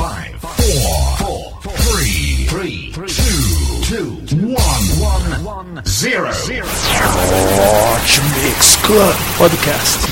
five, four, four, three, three, two, two, one, one, zero, zero. Hot Mix Club Podcast.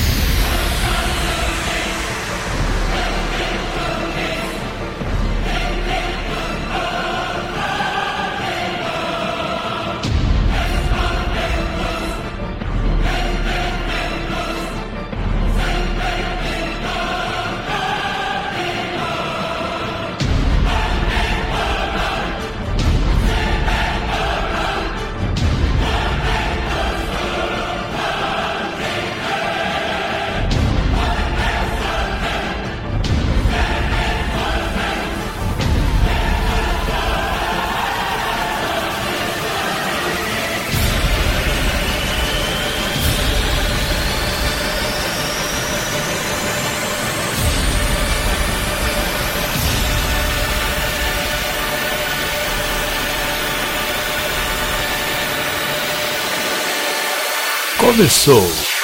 Começou.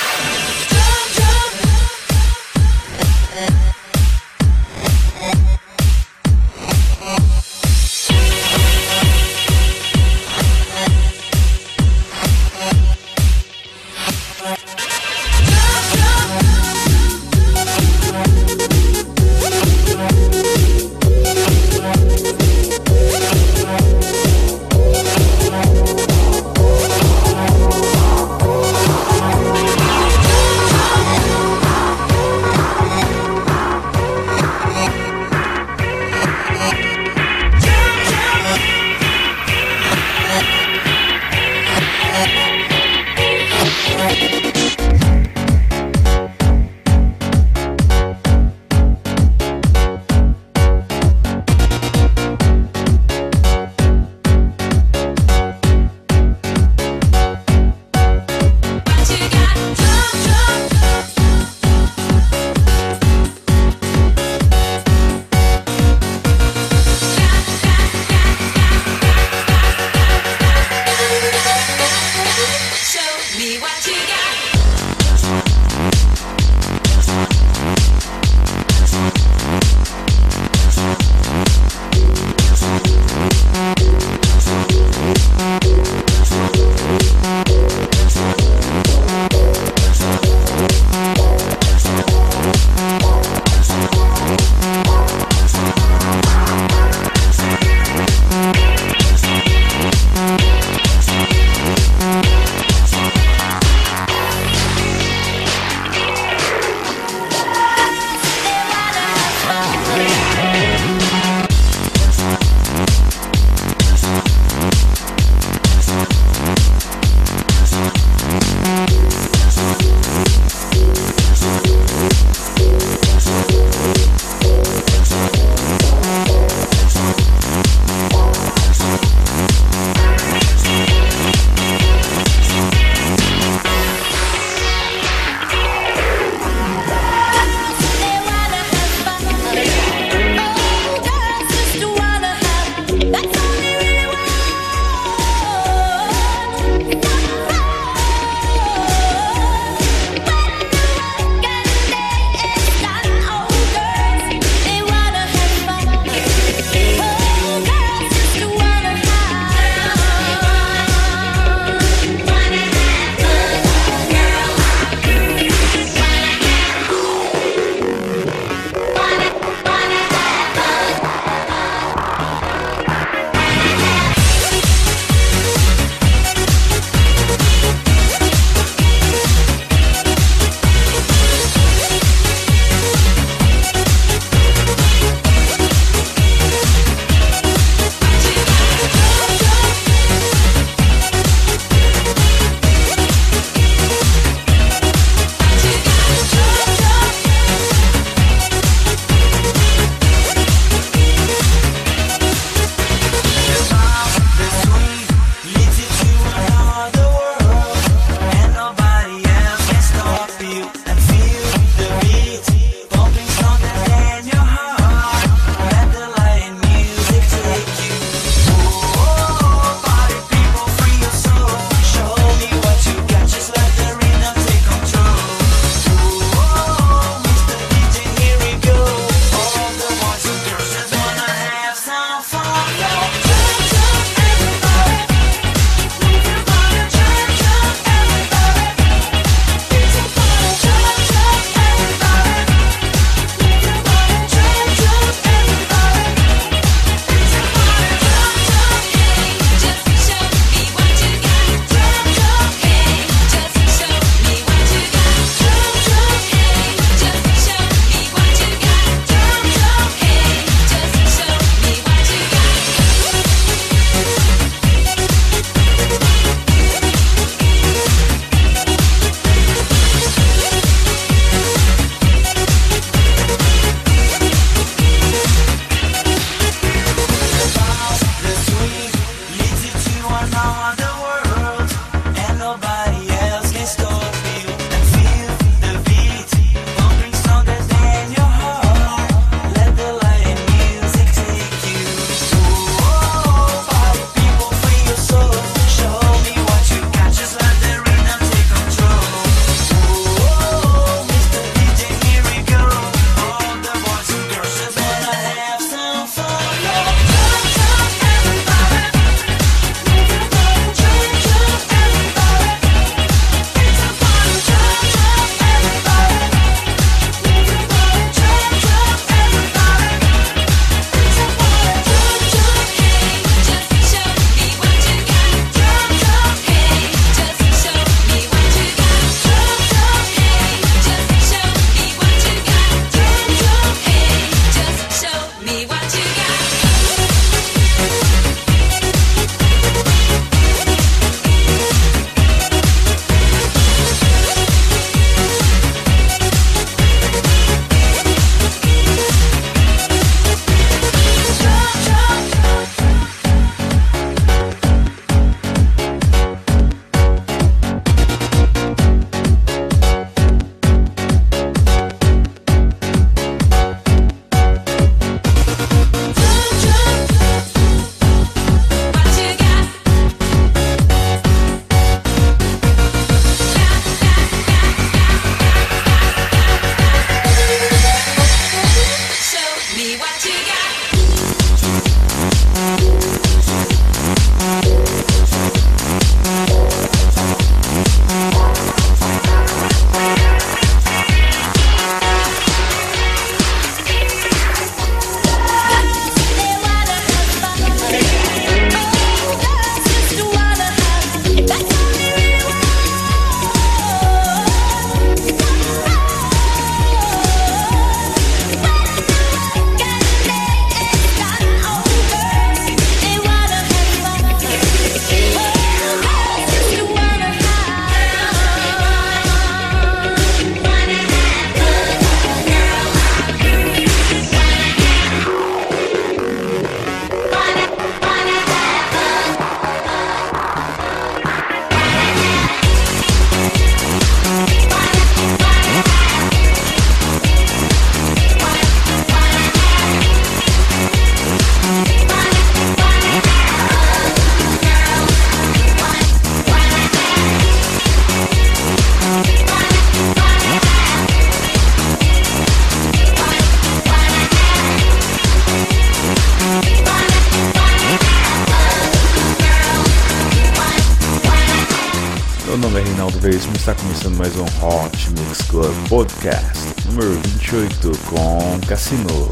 Está começando mais um Hot Mix Club Podcast número 28 com Cassino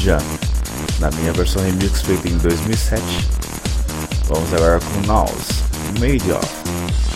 Jam, na minha versão remix feita em 2007. Vamos agora com Naus, Made of.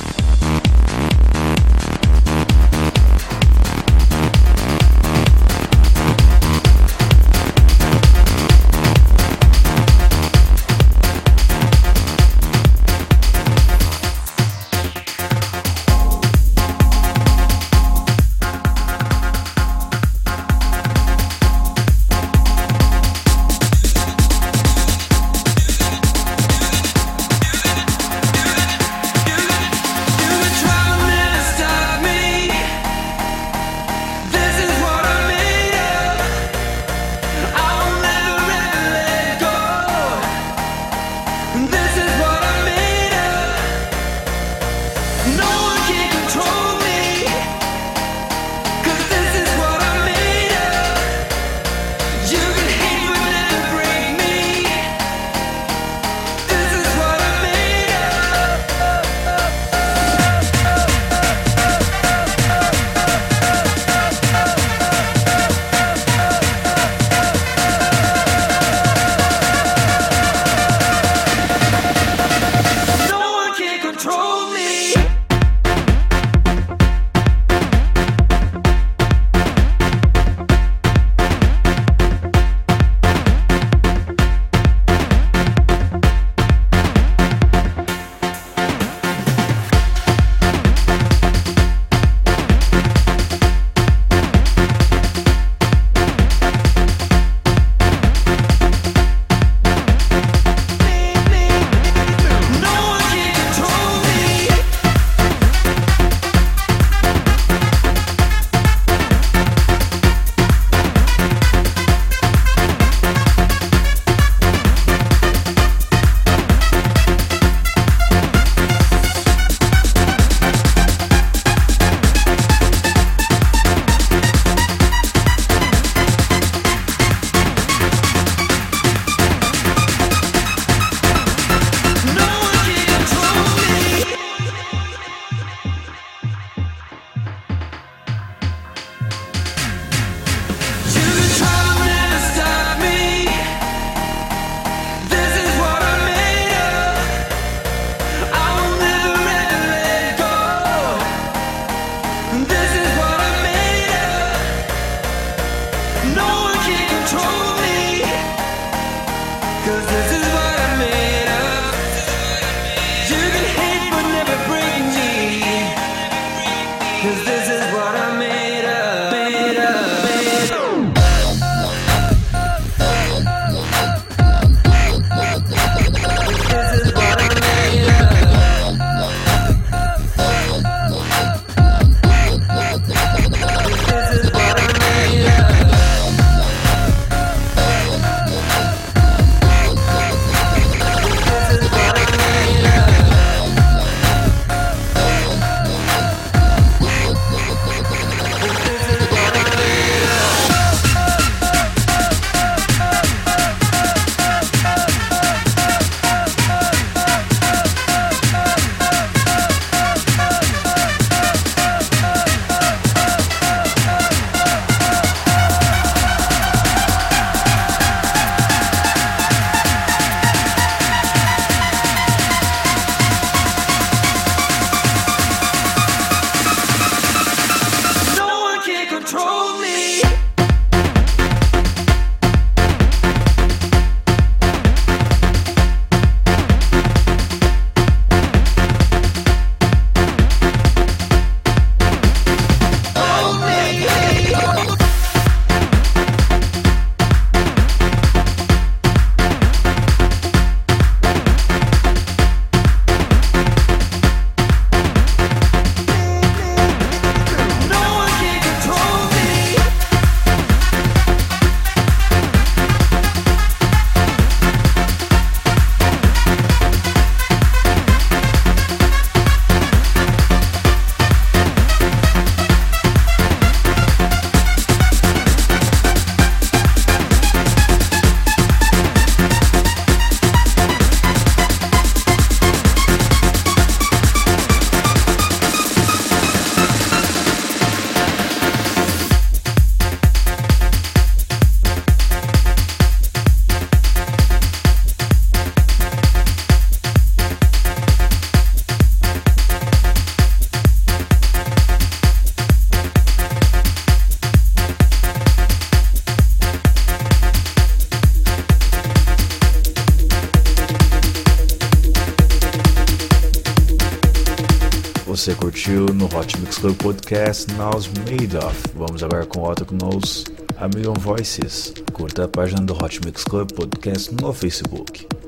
Club Podcast Now's Made Of. Vamos agora com Otto Knows A Million Voices. Curta a página do Hot Mix Club Podcast no Facebook.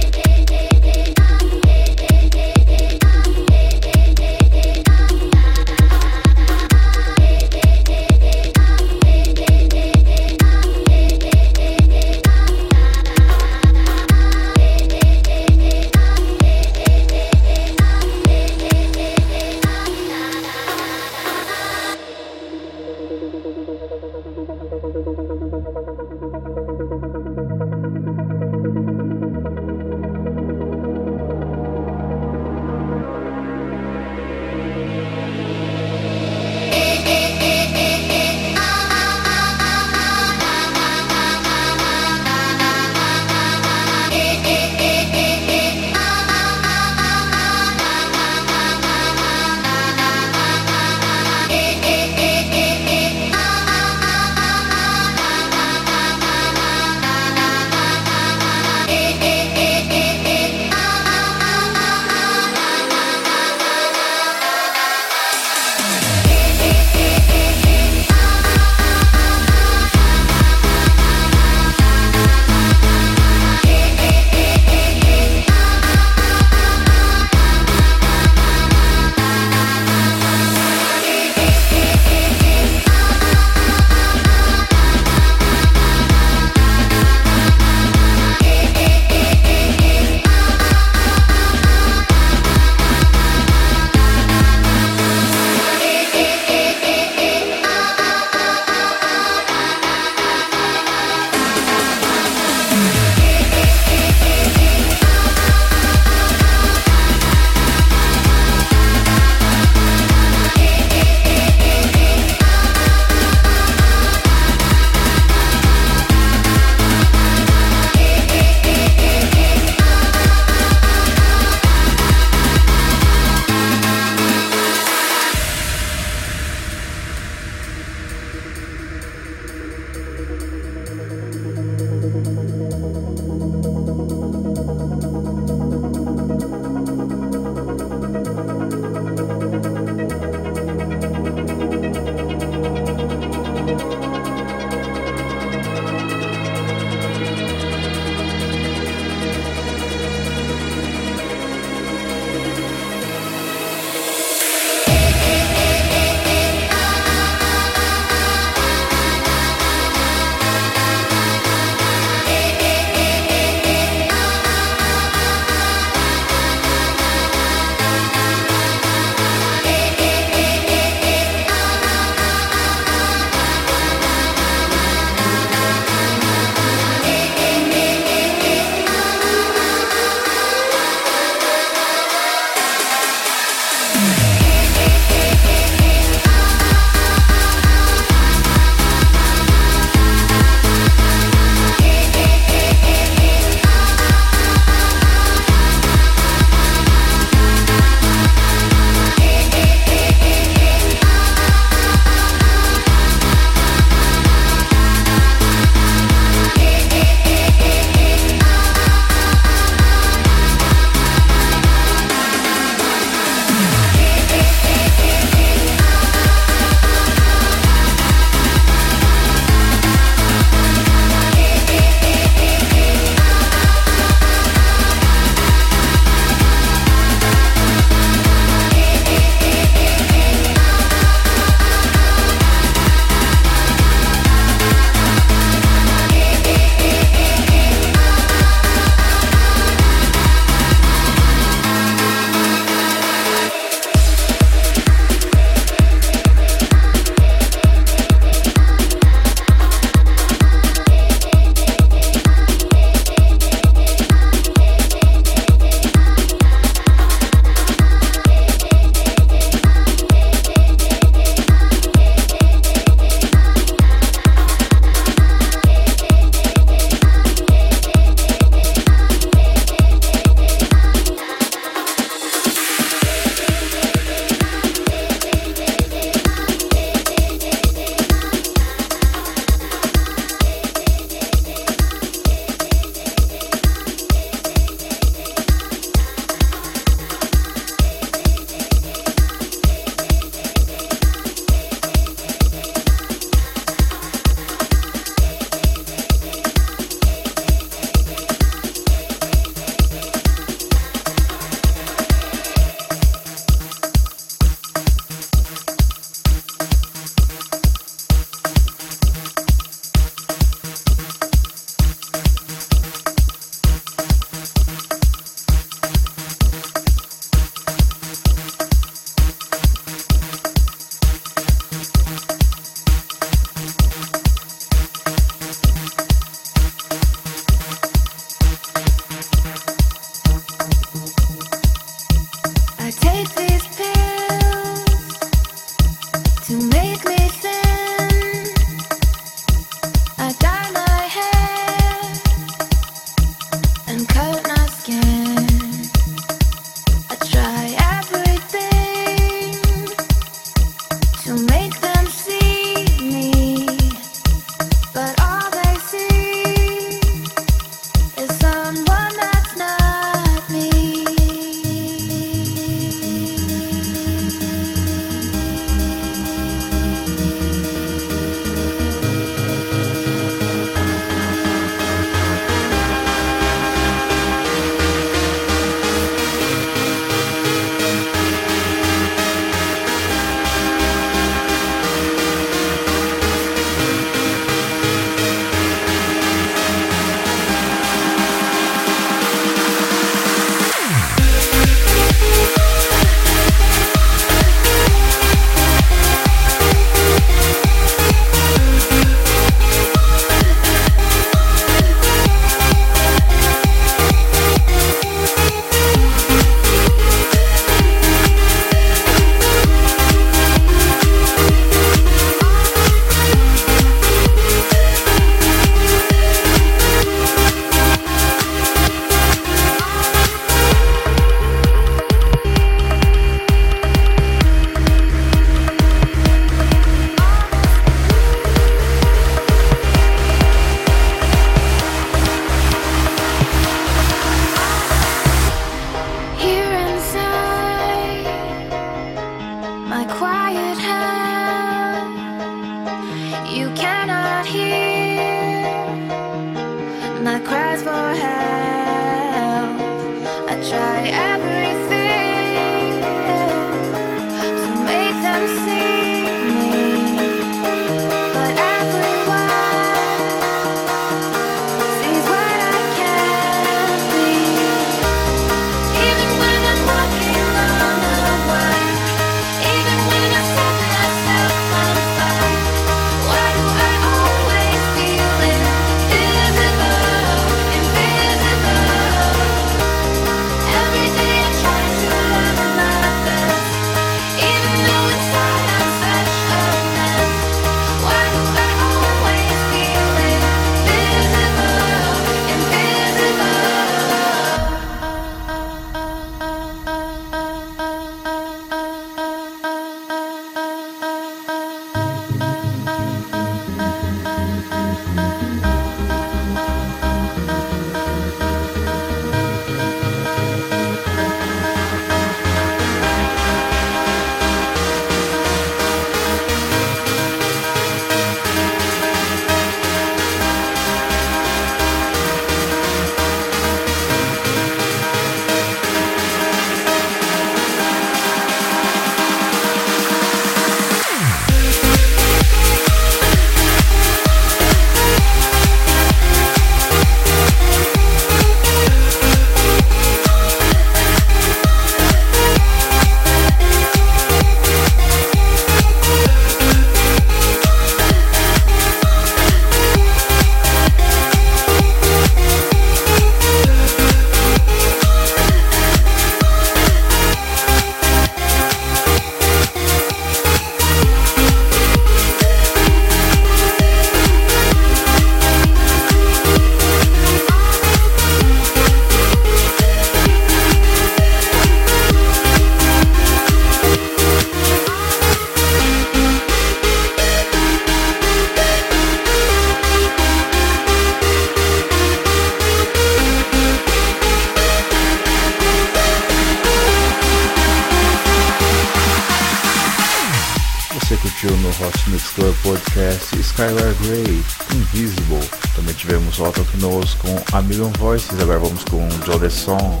Million Voices, agora vamos com Joe Song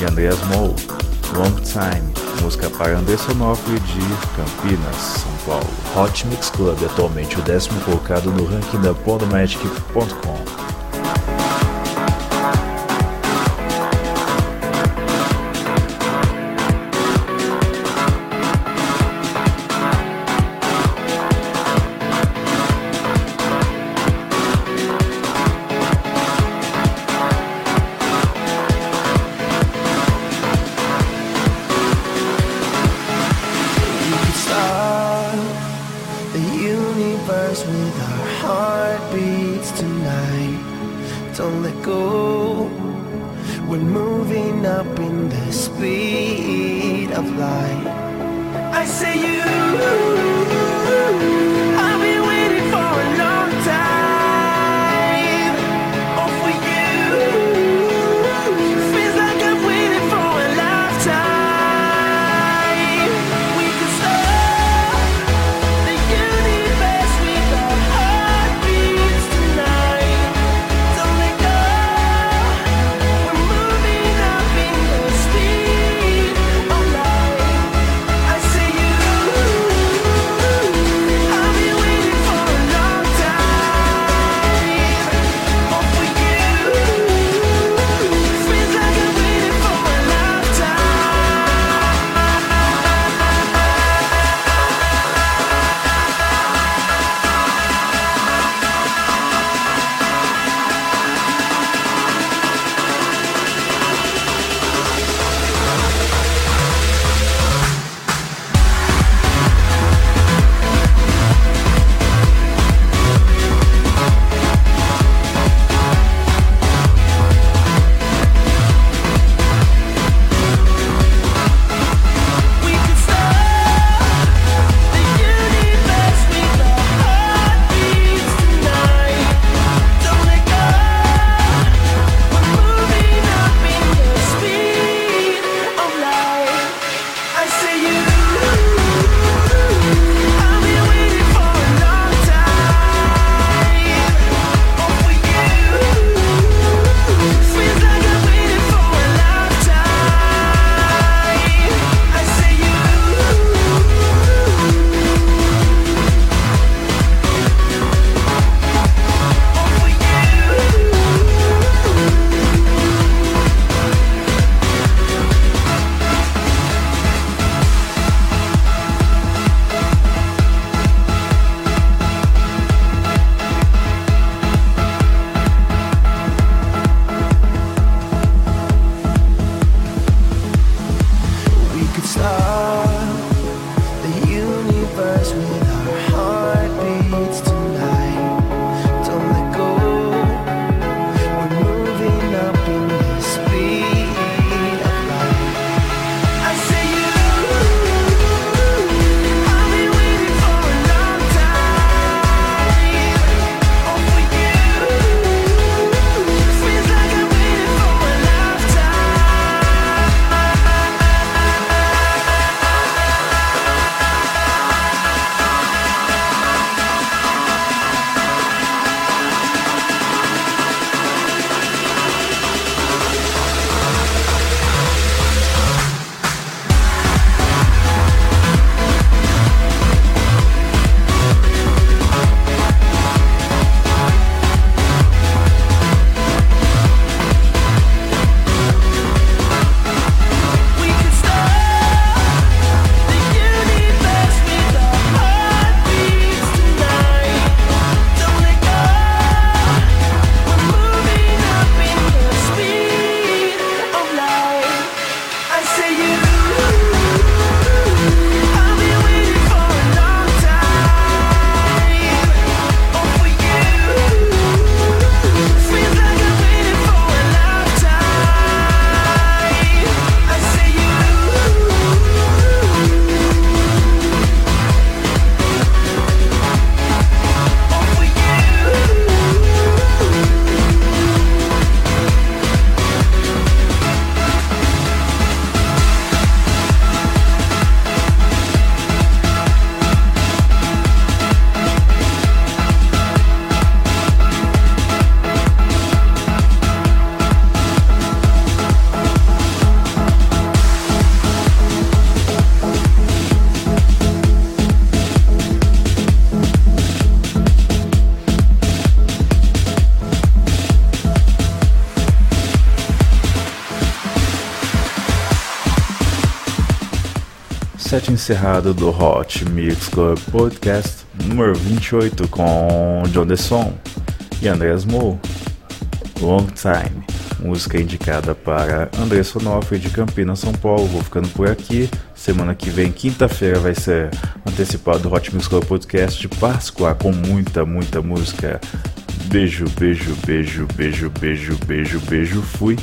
e Andreas Moe, Long Time, música para Anderson Onofre de Campinas, São Paulo. Hot Mix Club, atualmente o décimo colocado no ranking da Podomatic.com. slow encerrado do Hot Mix Club Podcast número 28 com John Desson e Andreas Mo. Long Time, música indicada para André Sonofre de Campinas, São Paulo. Vou ficando por aqui. Semana que vem, quinta-feira, vai ser antecipado o Hot Mix Club Podcast de Páscoa com muita, muita música. Beijo, beijo, beijo, beijo, beijo, beijo, beijo. Fui.